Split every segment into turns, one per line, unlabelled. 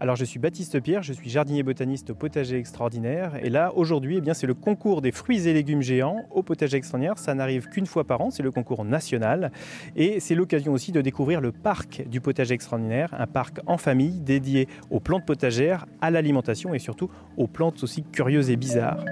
Alors je suis Baptiste Pierre, je suis jardinier botaniste au potager extraordinaire. Et là aujourd'hui eh bien c'est le concours des fruits et légumes géants au potager extraordinaire, ça n'arrive qu'une fois par an, c'est le concours national. Et c'est l'occasion aussi de découvrir le parc du potager extraordinaire, un parc en famille dédié aux plantes potagères, à l'alimentation et surtout aux plantes aussi curieuses et bizarres.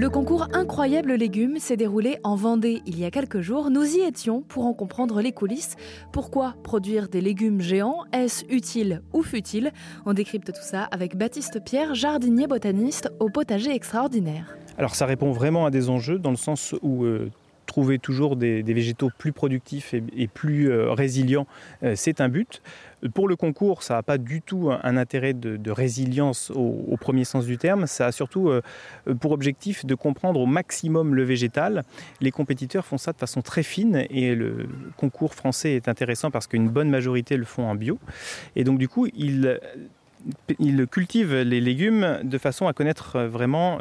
Le concours Incroyable Légumes s'est déroulé en Vendée il y a quelques jours. Nous y étions pour en comprendre les coulisses. Pourquoi produire des légumes géants? Est-ce utile ou futile? On décrypte tout ça avec Baptiste Pierre, jardinier botaniste au potager extraordinaire.
Alors ça répond vraiment à des enjeux dans le sens où euh, trouver toujours des, végétaux plus productifs et, plus euh, résilients, euh, c'est un but. Pour le concours, ça n'a pas du tout un, intérêt de, résilience au, premier sens du terme, ça a surtout euh, pour objectif de comprendre au maximum le végétal. Les compétiteurs font ça de façon très fine et le concours français est intéressant parce qu'une bonne majorité le font en bio. Et donc du coup, ils il cultivent les légumes de façon à connaître vraiment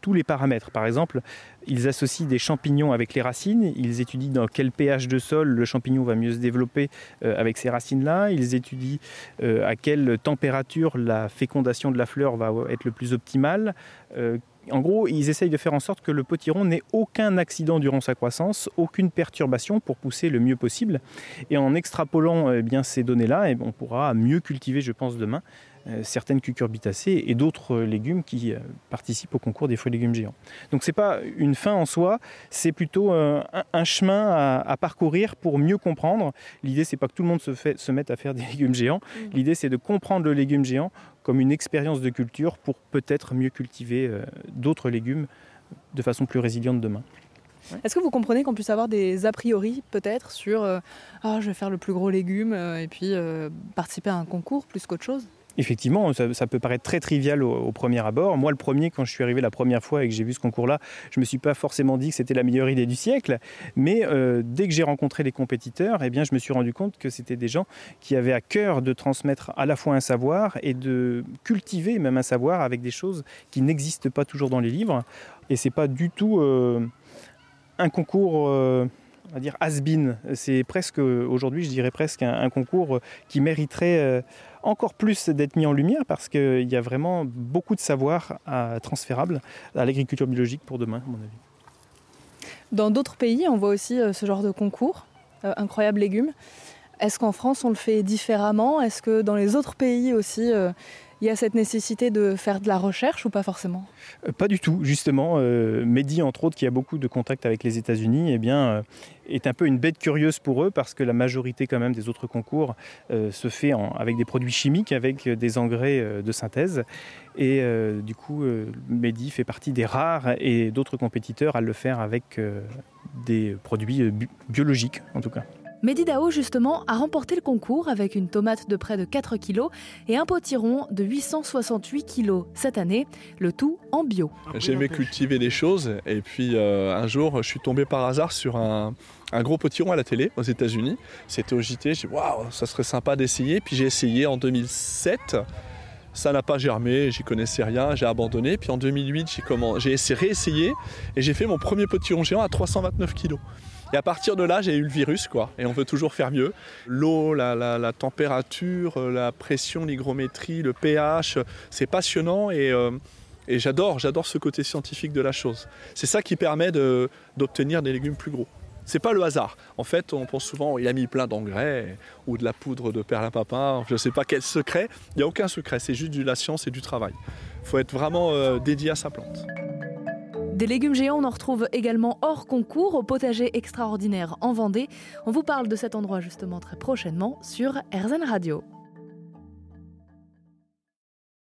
tous les paramètres. Par exemple, ils associent des champignons avec les racines, ils étudient dans quel pH de sol le champignon va mieux se développer euh, avec ces racines-là, ils étudient euh, à quelle température la fécondation de la fleur va être le plus optimale. Euh, en gros, ils essayent de faire en sorte que le potiron n'ait aucun accident durant sa croissance, aucune perturbation pour pousser le mieux possible. Et en extrapolant eh bien, ces données-là, eh on pourra mieux cultiver, je pense, demain certaines cucurbitacées et d'autres légumes qui euh, participent au concours des fruits et légumes géants. Donc ce n'est pas une fin en soi, c'est plutôt euh, un, chemin à, parcourir pour mieux comprendre. L'idée c'est pas que tout le monde se, fait, se mette à faire des légumes géants. Mmh. L'idée c'est de comprendre le légume géant comme une expérience de culture pour peut-être mieux cultiver d'autres légumes de façon plus résiliente demain.
Est-ce que vous comprenez qu'on puisse avoir des a priori peut-être sur ah, je vais faire le plus gros légume et puis participer à un concours plus qu'autre chose
Effectivement, ça, peut paraître très trivial au, premier abord. Moi, le premier, quand je suis arrivé la première fois et que j'ai vu ce concours-là, je ne me suis pas forcément dit que c'était la meilleure idée du siècle. Mais euh, dès que j'ai rencontré les compétiteurs, eh bien, je me suis rendu compte que c'était des gens qui avaient à cœur de transmettre à la fois un savoir et de cultiver même un savoir avec des choses qui n'existent pas toujours dans les livres. Et c'est pas du tout euh, un concours. Euh, on va dire has-been. C'est presque, aujourd'hui, je dirais presque un, concours qui mériterait euh, encore plus d'être mis en lumière parce qu'il y a vraiment beaucoup de savoir transférable à l'agriculture biologique pour demain, à mon avis.
Dans d'autres pays, on voit aussi euh, ce genre de concours, euh, incroyable légumes. Est-ce qu'en France, on le fait différemment? Est-ce que dans les autres pays aussi, il y a cette nécessité de faire de la recherche ou pas forcément?
Euh, Pas du tout, justement. Euh, Mehdi, entre autres, qui a beaucoup de contacts avec les États-Unis, eh bien, euh, est un peu une bête curieuse pour eux parce que la majorité quand même des autres concours se fait avec des produits chimiques, avec des engrais de synthèse. Et du coup, Mehdi fait partie des rares et d'autres compétiteurs à le faire avec des produits biologiques, en tout cas.
Mehdi Dao, justement, a remporté le concours avec une tomate de près de 4 kg et un potiron de 868 kg cette année, le tout en bio.
J'aimais cultiver des choses et puis euh, un jour, je suis tombé par hasard sur un, gros potiron à la télé aux États-Unis. C'était au JT, j'ai dit waouh, ça serait sympa d'essayer. Puis j'ai essayé en 2007. Ça n'a pas germé, j'y connaissais rien, j'ai abandonné. Puis en 2008, j'ai, comment... j'ai réessayé et j'ai fait mon premier potiron géant à 329 kg. Et à partir de là, j'ai eu le virus, quoi. Et on veut toujours faire mieux. L'eau, la, température, euh, la pression, l'hygrométrie, le pH, c'est passionnant et, euh, et j'adore, j'adore ce côté scientifique de la chose. C'est ça qui permet d'obtenir des légumes plus gros. C'est pas le hasard. En fait, on pense souvent il a mis plein d'engrais ou de la poudre de perlimpapin. Je ne sais pas quel secret. Il n'y a aucun secret. C'est juste de la science et du travail. Il faut être vraiment euh, dédié à sa plante.
Des légumes géants, on en retrouve également hors concours au potager extraordinaire en Vendée. On vous parle de cet endroit justement très prochainement sur RZN Radio.